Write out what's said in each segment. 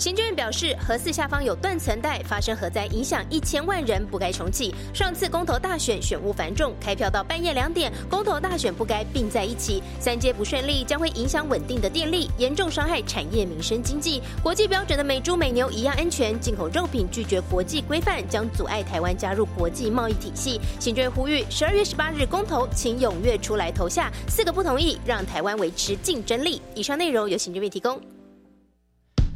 行政院表示，核四下方有断层带，发生核灾影响一千万人，不该重启。上次公投大选选务繁重，开票到半夜两点，公投大选不该并在一起。三阶不顺利，将会影响稳定的电力，严重伤害产业、民生、经济。国际标准的美猪美牛一样安全，进口肉品拒绝国际规范，将阻碍台湾加入国际贸易体系。行政院呼吁，十二月十八日公投，请踊跃出来投下。四个不同意，让台湾维持竞争力。以上内容由行政院提供。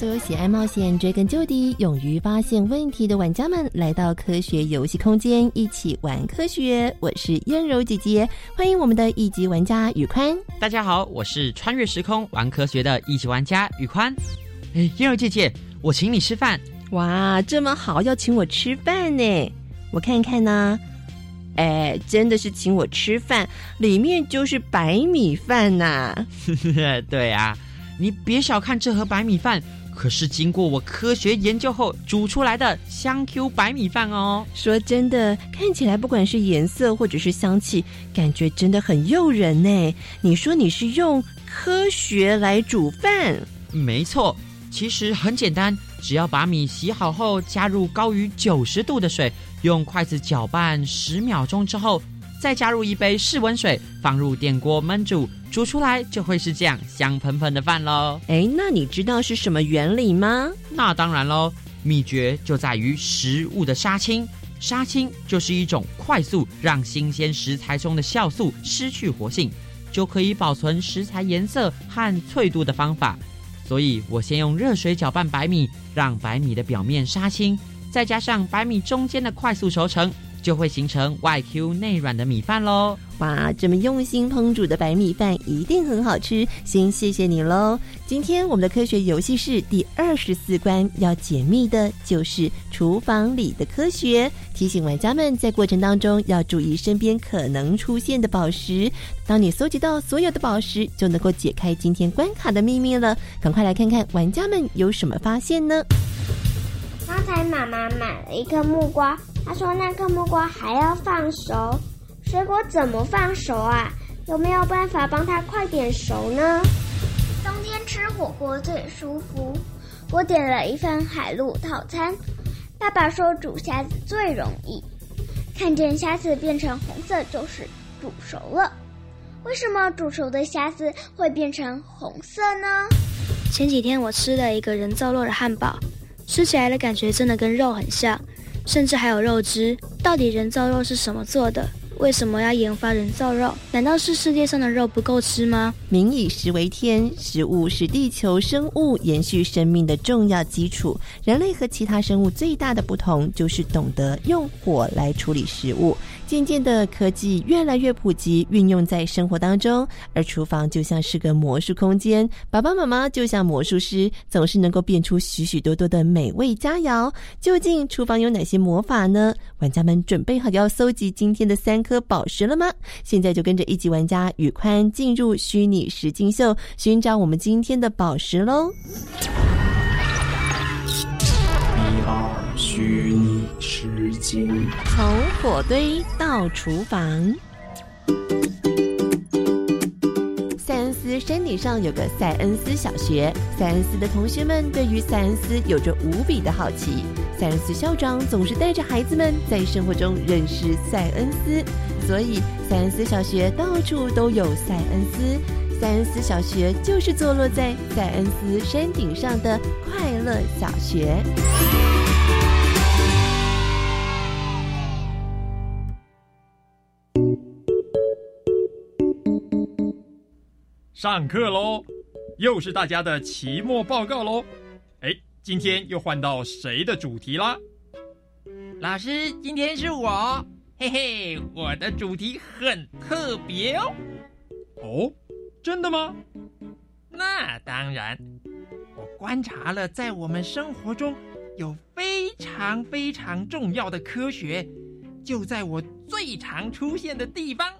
所有喜爱冒险、追根究底、勇于发现问题的玩家们，来到科学游戏空间，一起玩科学。我是燕柔姐姐，欢迎我们的一级玩家宇宽。大家好，我是穿越时空玩科学的一级玩家宇宽。哎，燕柔姐姐，我请你吃饭。哇，这么好，要请我吃饭呢？我看看呢。哎，真的是请我吃饭，里面就是白米饭呐。对啊，你别小看这盒白米饭。可是经过我科学研究后煮出来的香 Q 白米饭哦。说真的，看起来不管是颜色或者是香气，感觉真的很诱人呢。你说你是用科学来煮饭？没错，其实很简单，只要把米洗好后加入高于九十度的水，用筷子搅拌十秒钟之后。再加入一杯室温水，放入电锅焖煮，煮出来就会是这样香喷喷的饭喽。哎，那你知道是什么原理吗？那当然喽，秘诀就在于食物的杀青。杀青就是一种快速让新鲜食材中的酵素失去活性，就可以保存食材颜色和脆度的方法。所以我先用热水搅拌白米，让白米的表面杀青，再加上白米中间的快速熟成。就会形成外 Q 内软的米饭喽！哇，这么用心烹煮的白米饭一定很好吃，先谢谢你喽！今天我们的科学游戏是第二十四关，要解密的就是厨房里的科学。提醒玩家们在过程当中要注意身边可能出现的宝石。当你搜集到所有的宝石，就能够解开今天关卡的秘密了。赶快来看看玩家们有什么发现呢？刚才妈妈买了一颗木瓜。他说：“那颗木瓜还要放熟，水果怎么放熟啊？有没有办法帮他快点熟呢？”冬天吃火锅最舒服，我点了一份海陆套餐。爸爸说煮虾子最容易，看见虾子变成红色就是煮熟了。为什么煮熟的虾子会变成红色呢？前几天我吃了一个人造肉的汉堡，吃起来的感觉真的跟肉很像。甚至还有肉汁，到底人造肉是什么做的？为什么要研发人造肉？难道是世界上的肉不够吃吗？民以食为天，食物是地球生物延续生命的重要基础。人类和其他生物最大的不同，就是懂得用火来处理食物。渐渐的，科技越来越普及，运用在生活当中，而厨房就像是个魔术空间。爸爸妈妈就像魔术师，总是能够变出许许多多的美味佳肴。究竟厨房有哪些魔法呢？玩家们准备好要搜集今天的三颗宝石了吗？现在就跟着一级玩家宇宽进入虚拟实境秀，寻找我们今天的宝石喽！一二虚拟实境，从火堆到厨房。塞恩斯山顶上有个塞恩斯小学，塞恩斯的同学们对于塞恩斯有着无比的好奇。塞恩斯校长总是带着孩子们在生活中认识塞恩斯，所以塞恩斯小学到处都有塞恩斯。塞恩斯小学就是坐落在塞恩斯山顶上的快乐小学。上课喽，又是大家的期末报告喽。哎，今天又换到谁的主题啦？老师，今天是我，嘿嘿，我的主题很特别哦。哦，真的吗？那当然，我观察了，在我们生活中有非常非常重要的科学，就在我最常出现的地方。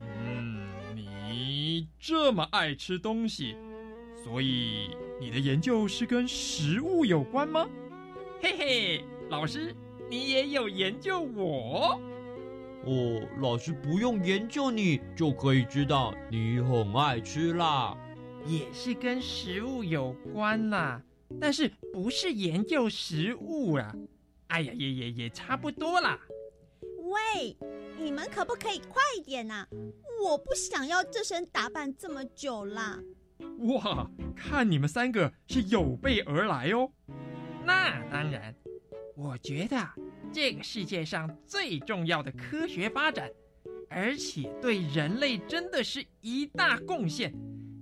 嗯你这么爱吃东西，所以你的研究是跟食物有关吗？嘿嘿，老师，你也有研究我？哦，老师不用研究你就可以知道你很爱吃啦。也是跟食物有关啦，但是不是研究食物啊？哎呀，也也也差不多啦。喂，你们可不可以快点呐？我不想要这身打扮这么久啦！哇，看你们三个是有备而来哦。那当然，我觉得这个世界上最重要的科学发展，而且对人类真的是一大贡献，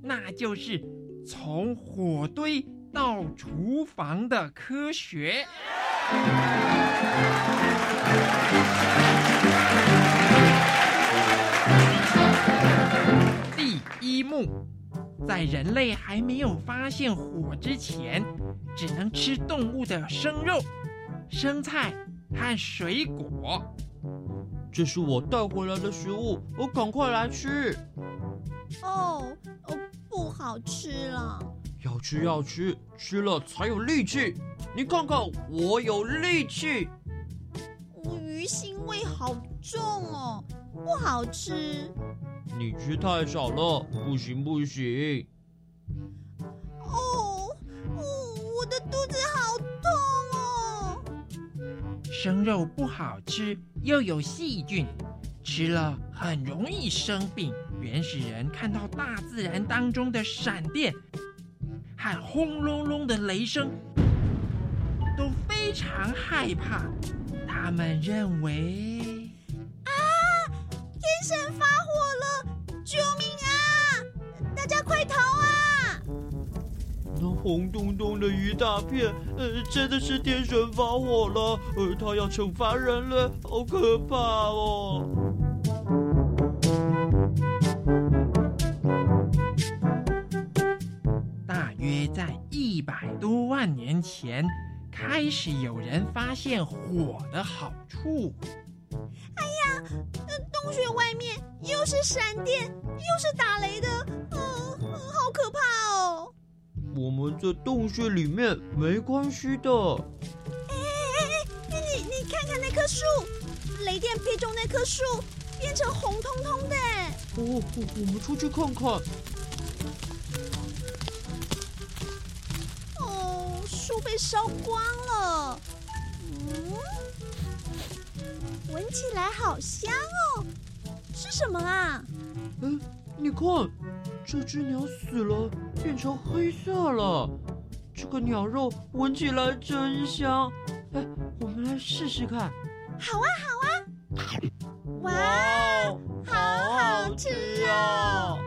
那就是从火堆到厨房的科学。第一幕，在人类还没有发现火之前，只能吃动物的生肉、生菜和水果。这是我带回来的食物，我赶快来吃。哦，哦不好吃了。要吃要吃，吃了才有力气。你看看，我有力气。鱼腥味好重哦，不好吃。你吃太少了，不行不行！哦，我的肚子好痛哦！生肉不好吃，又有细菌，吃了很容易生病。原始人看到大自然当中的闪电和轰隆隆的雷声，都非常害怕。他们认为神发火了！救命啊！大家快逃啊！那红彤彤的一大片，呃，真的是天神发火了，呃，他要惩罚人类，好可怕哦！大约在一百多万年前，开始有人发现火的好处。哎呀，洞穴外面又是闪电，又是打雷的，嗯，好可怕哦！我们在洞穴里面没关系的。哎哎哎，你你看看那棵树，雷电劈中那棵树，变成红彤彤的。哦，我们出去看看。哦，树被烧光了。嗯。闻起来好香哦，是什么啊？嗯，你看，这只鸟死了，变成黑色了。这个鸟肉闻起来真香。哎，我们来试试看。好啊，好啊。哇！好好吃啊！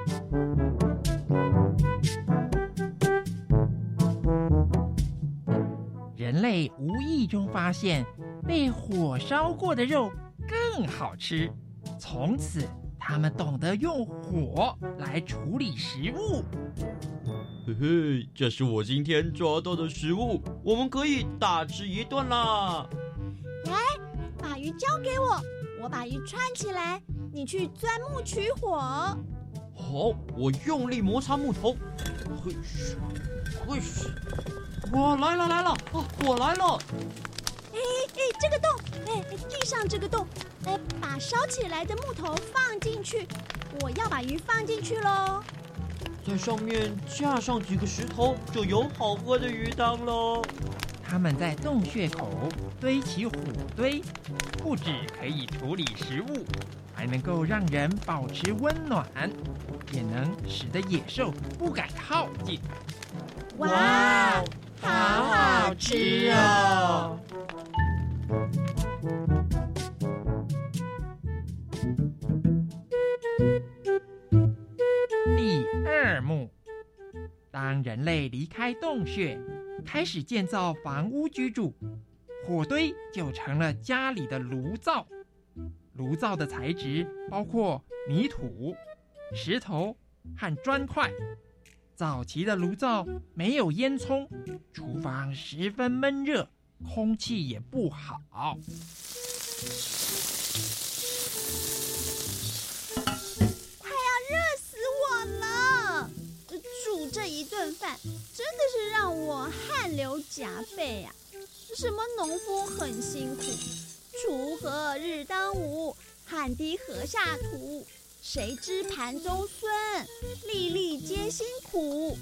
人类无意中发现，被火烧过的肉更好吃，从此他们懂得用火来处理食物。嘿嘿，这是我今天抓到的食物，我们可以大吃一顿啦！来，把鱼交给我，我把鱼串起来，你去钻木取火。好，我用力摩擦木头，嘿咻，嘿咻。我来了来了啊！我来了！哎哎，这个洞，哎地上这个洞，哎，把烧起来的木头放进去，我要把鱼放进去喽。在上面架上几个石头，就有好喝的鱼汤喽。他们在洞穴口堆起火堆，不止可以处理食物，还能够让人保持温暖，也能使得野兽不敢靠近。哇！好好吃哦！第二幕，当人类离开洞穴，开始建造房屋居住，火堆就成了家里的炉灶。炉灶的材质包括泥土、石头和砖块。早期的炉灶没有烟囱，厨房十分闷热，空气也不好，快要热死我了！煮这一顿饭真的是让我汗流浃背呀！什么农夫很辛苦，锄禾日当午，汗滴禾下土。谁知盘中孙，粒粒皆辛苦。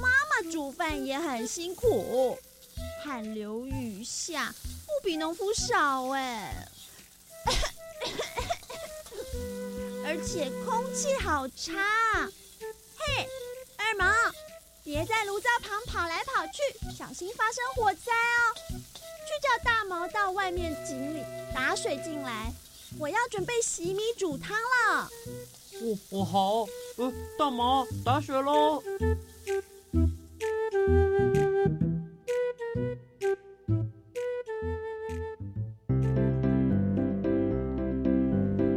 妈妈煮饭也很辛苦，汗流雨下，不比农夫少哎。而且空气好差。嘿，二毛，别在炉灶旁跑来跑去，小心发生火灾哦。去叫大毛到外面井里打水进来。我要准备洗米煮汤了。哦哦好，呃，大毛打水喽。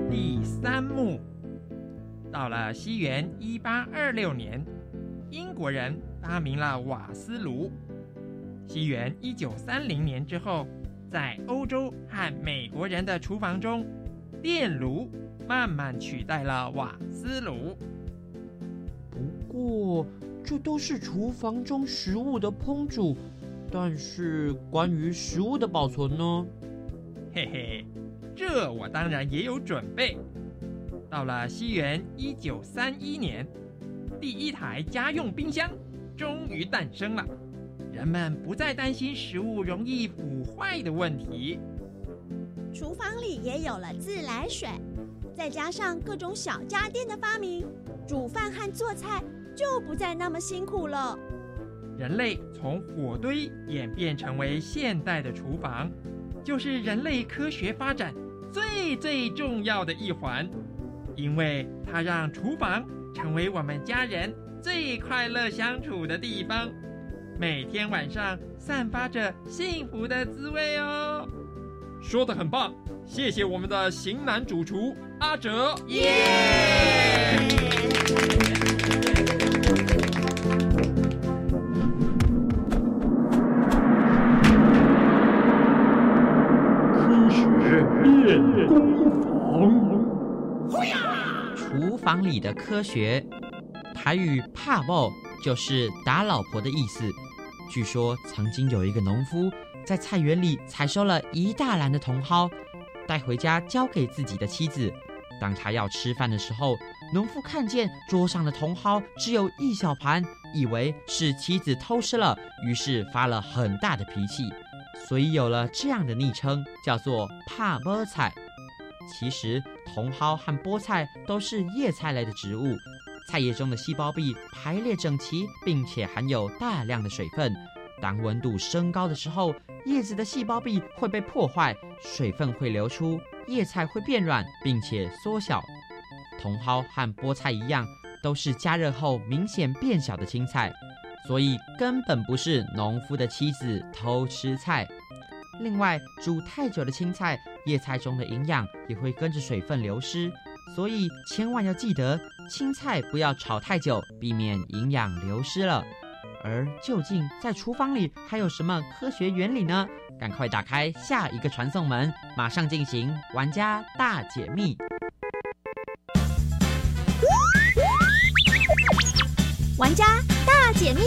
第三幕，到了西元一八二六年，英国人发明了瓦斯炉。西元一九三零年之后，在欧洲和美国人的厨房中。电炉慢慢取代了瓦斯炉。不过，这都是厨房中食物的烹煮，但是关于食物的保存呢？嘿嘿，这我当然也有准备。到了西元一九三一年，第一台家用冰箱终于诞生了，人们不再担心食物容易腐坏的问题。厨房里也有了自来水，再加上各种小家电的发明，煮饭和做菜就不再那么辛苦了。人类从火堆演变成为现代的厨房，就是人类科学发展最最重要的一环，因为它让厨房成为我们家人最快乐相处的地方，每天晚上散发着幸福的滋味哦。说的很棒，谢谢我们的型男主厨阿哲。耶！科学练功房。厨房里的科学，台语“怕爆”就是打老婆的意思。据说曾经有一个农夫。在菜园里采收了一大篮的茼蒿，带回家交给自己的妻子。当他要吃饭的时候，农夫看见桌上的茼蒿只有一小盘，以为是妻子偷吃了，于是发了很大的脾气，所以有了这样的昵称，叫做“怕菠菜”。其实，茼蒿和菠菜都是叶菜类的植物，菜叶中的细胞壁排列整齐，并且含有大量的水分。当温度升高的时候，叶子的细胞壁会被破坏，水分会流出，叶菜会变软并且缩小。茼蒿和菠菜一样，都是加热后明显变小的青菜，所以根本不是农夫的妻子偷吃菜。另外，煮太久的青菜，叶菜中的营养也会跟着水分流失，所以千万要记得，青菜不要炒太久，避免营养流失了。而究竟在厨房里还有什么科学原理呢？赶快打开下一个传送门，马上进行玩家大解密。玩家大解密。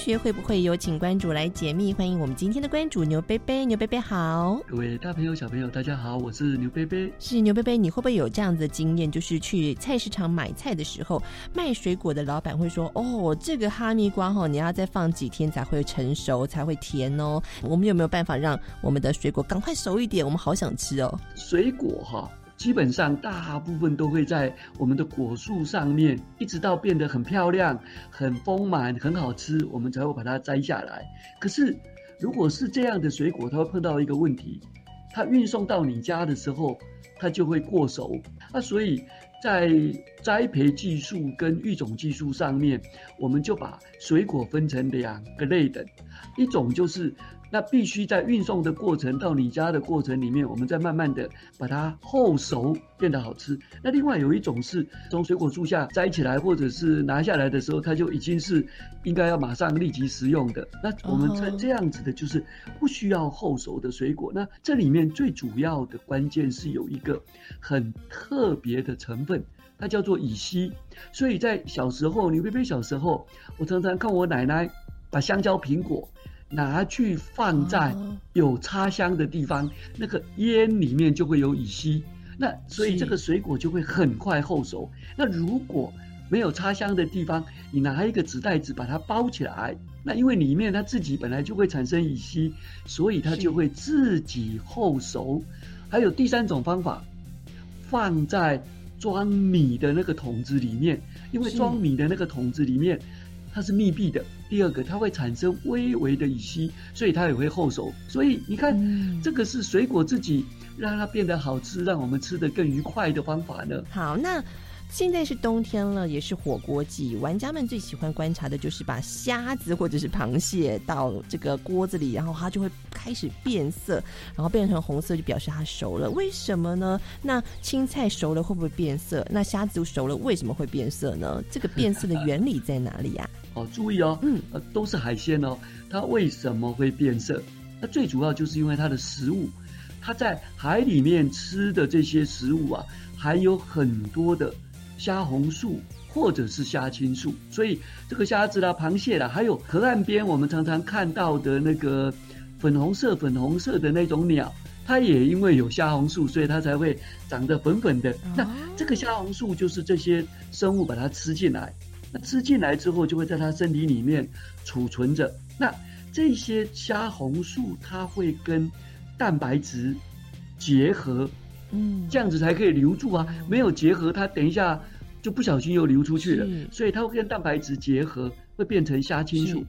科学会不会有请关主来解密？欢迎我们今天的关主牛贝贝，牛贝贝好，各位大朋友小朋友大家好，我是牛贝贝。是牛贝贝，你会不会有这样的经验？就是去菜市场买菜的时候，卖水果的老板会说：“哦，这个哈密瓜哈，你要再放几天才会成熟，才会甜哦。”我们有没有办法让我们的水果赶快熟一点？我们好想吃哦。水果哈。基本上大部分都会在我们的果树上面，一直到变得很漂亮、很丰满、很好吃，我们才会把它摘下来。可是，如果是这样的水果，它会碰到一个问题，它运送到你家的时候，它就会过熟。那所以在栽培技术跟育种技术上面，我们就把水果分成两个类等，一种就是。那必须在运送的过程到你家的过程里面，我们再慢慢的把它后熟变得好吃。那另外有一种是从水果树下摘起来或者是拿下来的时候，它就已经是应该要马上立即食用的。那我们称这样子的就是不需要后熟的水果。那这里面最主要的关键是有一个很特别的成分，它叫做乙烯。所以在小时候，你贝贝小时候，我常常看我奶奶把香蕉、苹果。拿去放在有插香的地方，那个烟里面就会有乙烯，那所以这个水果就会很快后熟。那如果没有插香的地方，你拿一个纸袋子把它包起来，那因为里面它自己本来就会产生乙烯，所以它就会自己后熟。还有第三种方法，放在装米的那个桶子里面，因为装米的那个桶子里面。它是密闭的。第二个，它会产生微微的乙烯，所以它也会后熟。所以你看，这个是水果自己让它变得好吃，让我们吃得更愉快的方法呢。好，那。现在是冬天了，也是火锅季。玩家们最喜欢观察的就是把虾子或者是螃蟹到这个锅子里，然后它就会开始变色，然后变成红色，就表示它熟了。为什么呢？那青菜熟了会不会变色？那虾子熟了为什么会变色呢？这个变色的原理在哪里呀？哦，注意哦，嗯，呃，都是海鲜哦，它为什么会变色？那最主要就是因为它的食物，它在海里面吃的这些食物啊，还有很多的。虾红素或者是虾青素，所以这个虾子啦、螃蟹啦，还有河岸边我们常常看到的那个粉红色、粉红色的那种鸟，它也因为有虾红素，所以它才会长得粉粉的。那这个虾红素就是这些生物把它吃进来，那吃进来之后就会在它身体里面储存着。那这些虾红素它会跟蛋白质结合。嗯，这样子才可以留住啊！没有结合，它等一下就不小心又流出去了。所以它会跟蛋白质结合，会变成虾青素。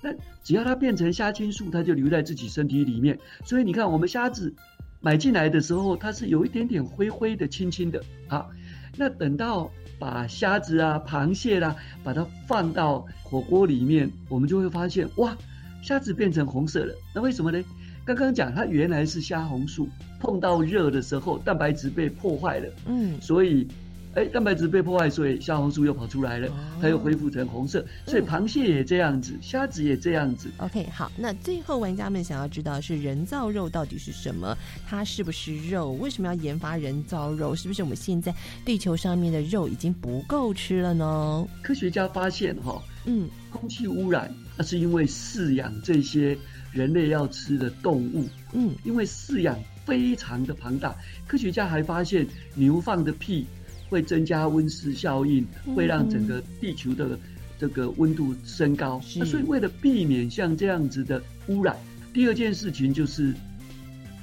那只要它变成虾青素，它就留在自己身体里面。所以你看，我们虾子买进来的时候，它是有一点点灰灰的、青青的。好，那等到把虾子啊、螃蟹啦，把它放到火锅里面，我们就会发现，哇，虾子变成红色了。那为什么呢？刚刚讲它原来是虾红素。碰到热的时候，蛋白质被破坏了，嗯，所以，哎，蛋白质被破坏，所以虾红素又跑出来了，它又恢复成红色。所以螃蟹也这样子，虾子也这样子。OK，好，那最后玩家们想要知道是人造肉到底是什么？它是不是肉？为什么要研发人造肉？是不是我们现在地球上面的肉已经不够吃了呢？科学家发现，哈，嗯，空气污染那是因为饲养这些人类要吃的动物，嗯，因为饲养。非常的庞大，科学家还发现牛放的屁会增加温室效应，会让整个地球的这个温度升高。那所以为了避免像这样子的污染，第二件事情就是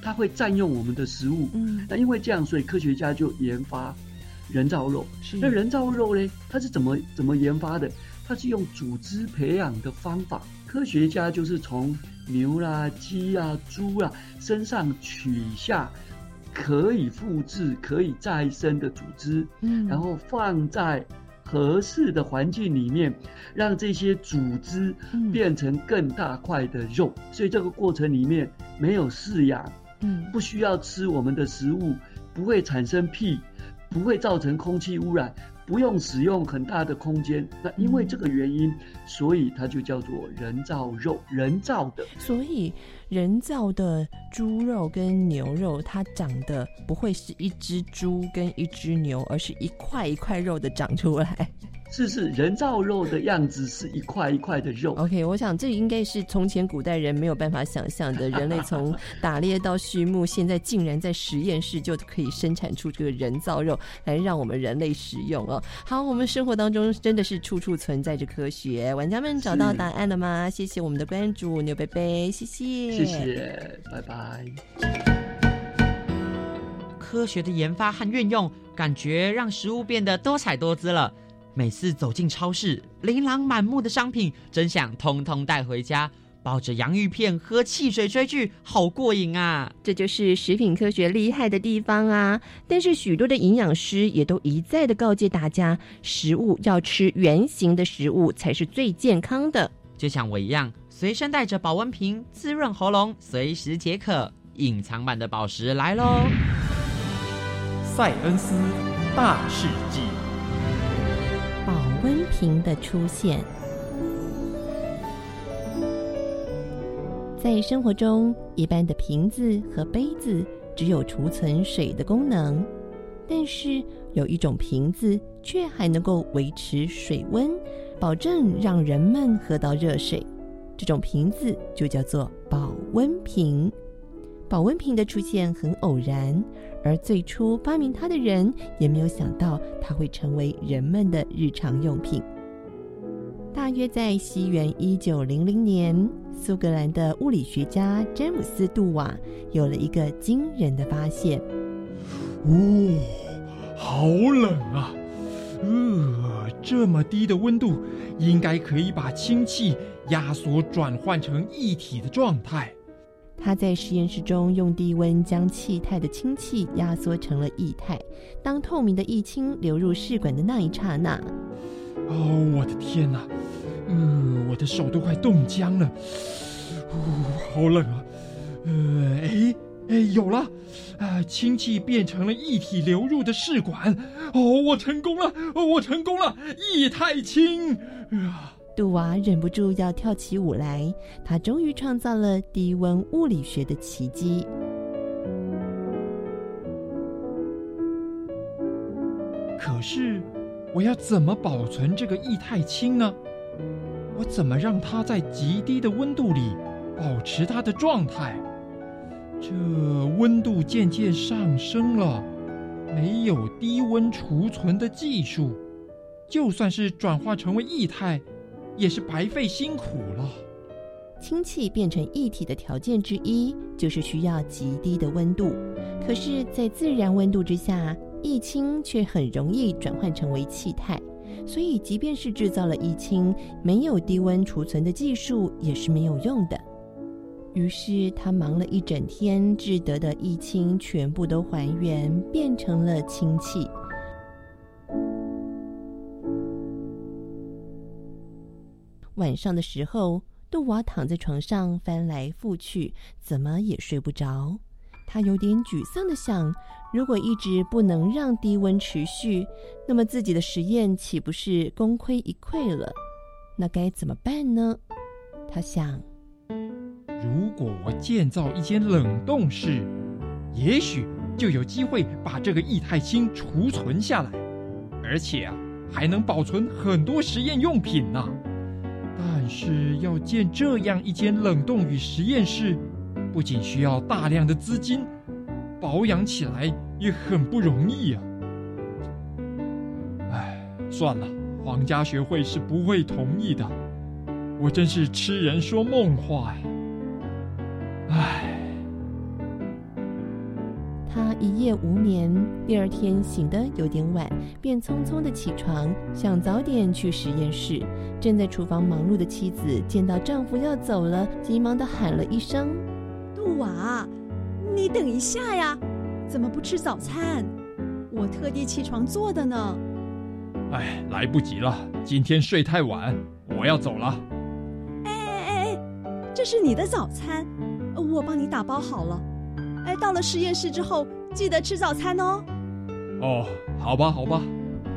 它会占用我们的食物。嗯，那因为这样，所以科学家就研发人造肉。那人造肉呢？它是怎么怎么研发的？它是用组织培养的方法。科学家就是从牛啦、鸡啊、猪啊身上取下可以复制、可以再生的组织，嗯然后放在合适的环境里面，让这些组织嗯变成更大块的肉。所以这个过程里面没有饲养，嗯不需要吃我们的食物，不会产生屁，不会造成空气污染，不用使用很大的空间。那因为这个原因，所以它就叫做人造肉，人造的。所以人造的猪肉跟牛肉，它长得不会是一只猪跟一只牛，而是一块一块肉的长出来。是是，人造肉的样子是一块一块的肉。OK，我想这应该是从前古代人没有办法想象的。人类从打猎到畜牧，现在竟然在实验室就可以生产出这个人造肉来让我们人类食用哦。好，我们生活当中真的是处处存在着科学。玩家们找到答案了吗？谢谢我们的关注牛贝贝，谢谢，谢谢，拜拜。科学的研发和运用，感觉让食物变得多彩多姿了。每次走进超市，琳琅满目的商品，真想通通带回家，抱着洋芋片喝汽水追剧，好过瘾啊！这就是食品科学厉害的地方啊！但是许多的营养师也都一再的告诫大家，食物要吃圆形的食物才是最健康的。就像我一样，随身带着保温瓶，滋润喉咙，随时解渴。隐藏版的宝石来喽！塞恩斯大世纪。保温瓶的出现，在生活中，一般的瓶子和杯子只有储存水的功能，但是有一种瓶子却还能够维持水温，保证让人们喝到热水。这种瓶子就叫做保温瓶。保温瓶的出现很偶然，而最初发明它的人也没有想到它会成为人们的日常用品。大约在西元一九零零年，苏格兰的物理学家詹姆斯·杜瓦有了一个惊人的发现。哦，好冷啊！呃，这么低的温度，应该可以把氢气压缩转换成液体的状态。他在实验室中用低温将气态的氢气压缩成了液态。当透明的液氢流入试管的那一刹那，哦，我的天哪！呃，我的手都快冻僵了。哦，好冷啊！呃，哎哎，有了！啊，氢气变成了液体流入的试管。哦，我成功了！哦，我成功了！液态氢！啊！杜娃忍不住要跳起舞来，他终于创造了低温物理学的奇迹。可是，我要怎么保存这个液态氢呢？我怎么让它在极低的温度里保持它的状态？这温度渐渐上升了，没有低温储存的技术，就算是转化成为液态。也是白费辛苦了。氢气变成液体的条件之一，就是需要极低的温度。可是，在自然温度之下，液氢却很容易转换成为气态。所以，即便是制造了液氢，没有低温储存的技术，也是没有用的。于是，他忙了一整天，制得的液氢全部都还原，变成了氢气。晚上的时候，杜瓦躺在床上翻来覆去，怎么也睡不着。他有点沮丧的想：如果一直不能让低温持续，那么自己的实验岂不是功亏一篑了？那该怎么办呢？他想：如果我建造一间冷冻室，也许就有机会把这个液态氢储存下来，而且啊，还能保存很多实验用品呢、但是要建这样一间冷冻与实验室，不仅需要大量的资金，保养起来也很不容易啊！哎，算了，皇家学会是不会同意的。我真是痴人说梦话呀！一夜无眠，第二天醒得有点晚，便匆匆的起床，想早点去实验室。正在厨房忙碌的妻子见到丈夫要走了，急忙的喊了一声：“杜瓦，你等一下呀！怎么不吃早餐？我特地起床做的呢。哎，来不及了，今天睡太晚，我要走了。哎哎哎，这是你的早餐，我帮你打包好了。哎，到了实验室之后，记得吃早餐哦。哦，好吧，好吧。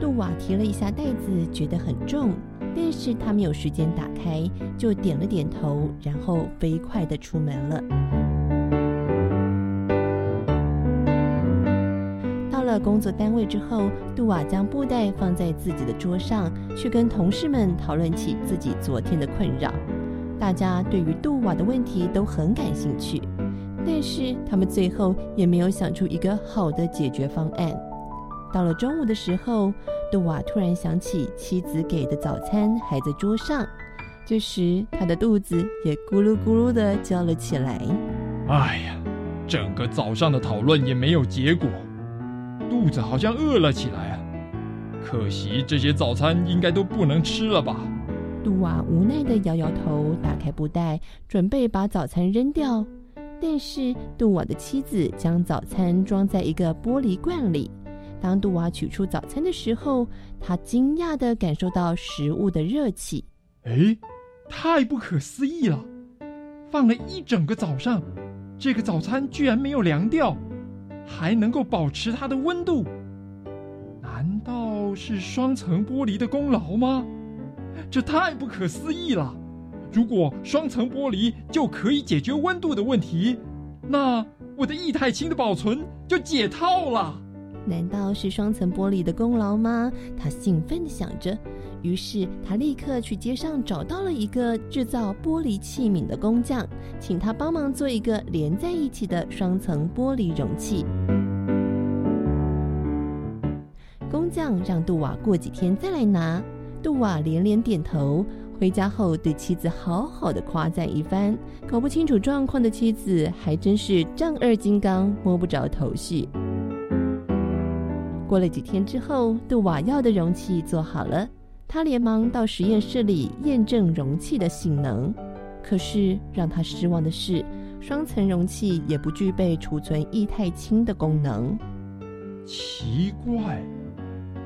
杜瓦提了一下袋子，觉得很重，但是他没有时间打开，就点了点头，然后飞快的出门了。到了工作单位之后，杜瓦将布袋放在自己的桌上，去跟同事们讨论起自己昨天的困扰。大家对于杜瓦的问题都很感兴趣，但是他们最后也没有想出一个好的解决方案。到了中午的时候，杜瓦突然想起妻子给的早餐还在桌上，这时他的肚子也咕噜咕噜的叫了起来。哎呀，整个早上的讨论也没有结果，肚子好像饿了起来啊！可惜这些早餐应该都不能吃了吧？杜瓦无奈的摇摇头，打开布袋，准备把早餐扔掉。但是杜瓦的妻子将早餐装在一个玻璃罐里。当杜瓦取出早餐的时候，他惊讶的感受到食物的热气。哎，太不可思议了！放了一整个早上，这个早餐居然没有凉掉，还能够保持它的温度。难道是双层玻璃的功劳吗？这太不可思议了！如果双层玻璃就可以解决温度的问题，那我的液态氢的保存就解套了。难道是双层玻璃的功劳吗？他兴奋地想着。于是他立刻去街上找到了一个制造玻璃器皿的工匠，请他帮忙做一个连在一起的双层玻璃容器。工匠让杜瓦过几天再来拿。杜瓦连连点头。回家后对妻子好好的夸赞一番。搞不清楚状况的妻子还真是丈二金刚，摸不着头绪。过了几天之后，杜瓦要的容器做好了，他连忙到实验室里验证容器的性能。可是让他失望的是，双层容器也不具备储存液态氢的功能。奇怪，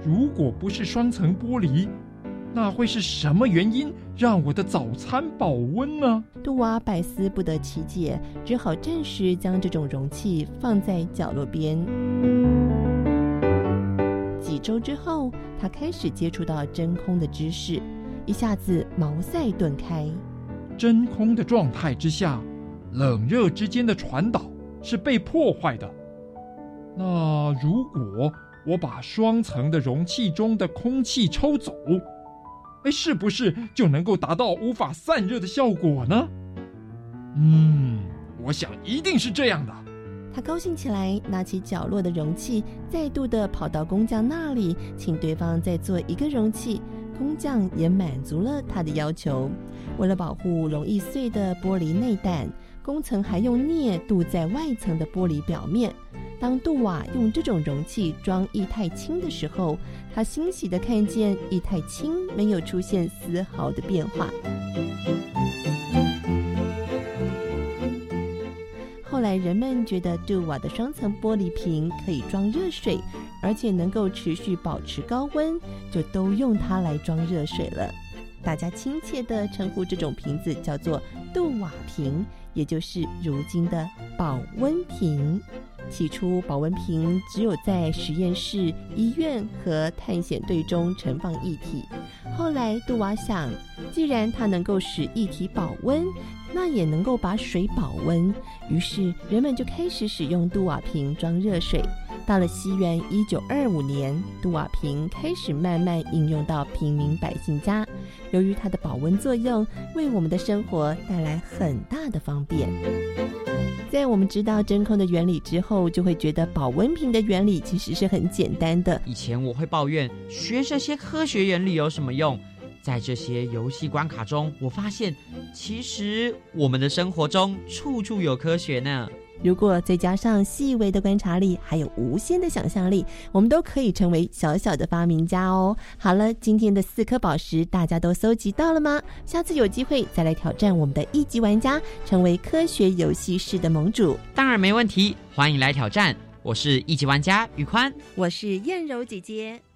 如果不是双层玻璃，那会是什么原因让我的早餐保温呢？杜瓦百思不得其解，只好暂时将这种容器放在角落边。几周之后，他开始接触到真空的知识，一下子茅塞顿开。真空的状态之下，冷热之间的传导是被破坏的。那如果我把双层的容器中的空气抽走，哎，是不是就能够达到无法散热的效果呢？嗯，我想一定是这样的。他高兴起来，拿起角落的容器，再度的跑到工匠那里，请对方再做一个容器。工匠也满足了他的要求。为了保护容易碎的玻璃内胆，工层还用镍镀在外层的玻璃表面。当杜瓦用这种容器装液态氢的时候，他欣喜的看见液态氢没有出现丝毫的变化。后来人们觉得杜瓦的双层玻璃瓶可以装热水，而且能够持续保持高温，就都用它来装热水了。大家亲切地称呼这种瓶子叫做杜瓦瓶，也就是如今的保温瓶。起初，保温瓶只有在实验室、医院和探险队中盛放液体。后来，杜瓦想，既然它能够使液体保温，那也能够把水保温。于是，人们就开始使用杜瓦瓶装热水。到了西元一九二五年，杜瓦瓶开始慢慢应用到平民百姓家。由于它的保温作用，为我们的生活带来很大的方便。在我们知道真空的原理之后，就会觉得保温瓶的原理其实是很简单的。以前我会抱怨学这些科学原理有什么用，在这些游戏关卡中，我发现其实我们的生活中处处有科学呢。如果再加上细微的观察力，还有无限的想象力，我们都可以成为小小的发明家哦。好了，今天的四颗宝石大家都搜集到了吗？下次有机会再来挑战我们的一级玩家，成为科学游戏室的盟主。当然没问题，欢迎来挑战。我是一级玩家宇宽，我是燕柔姐姐。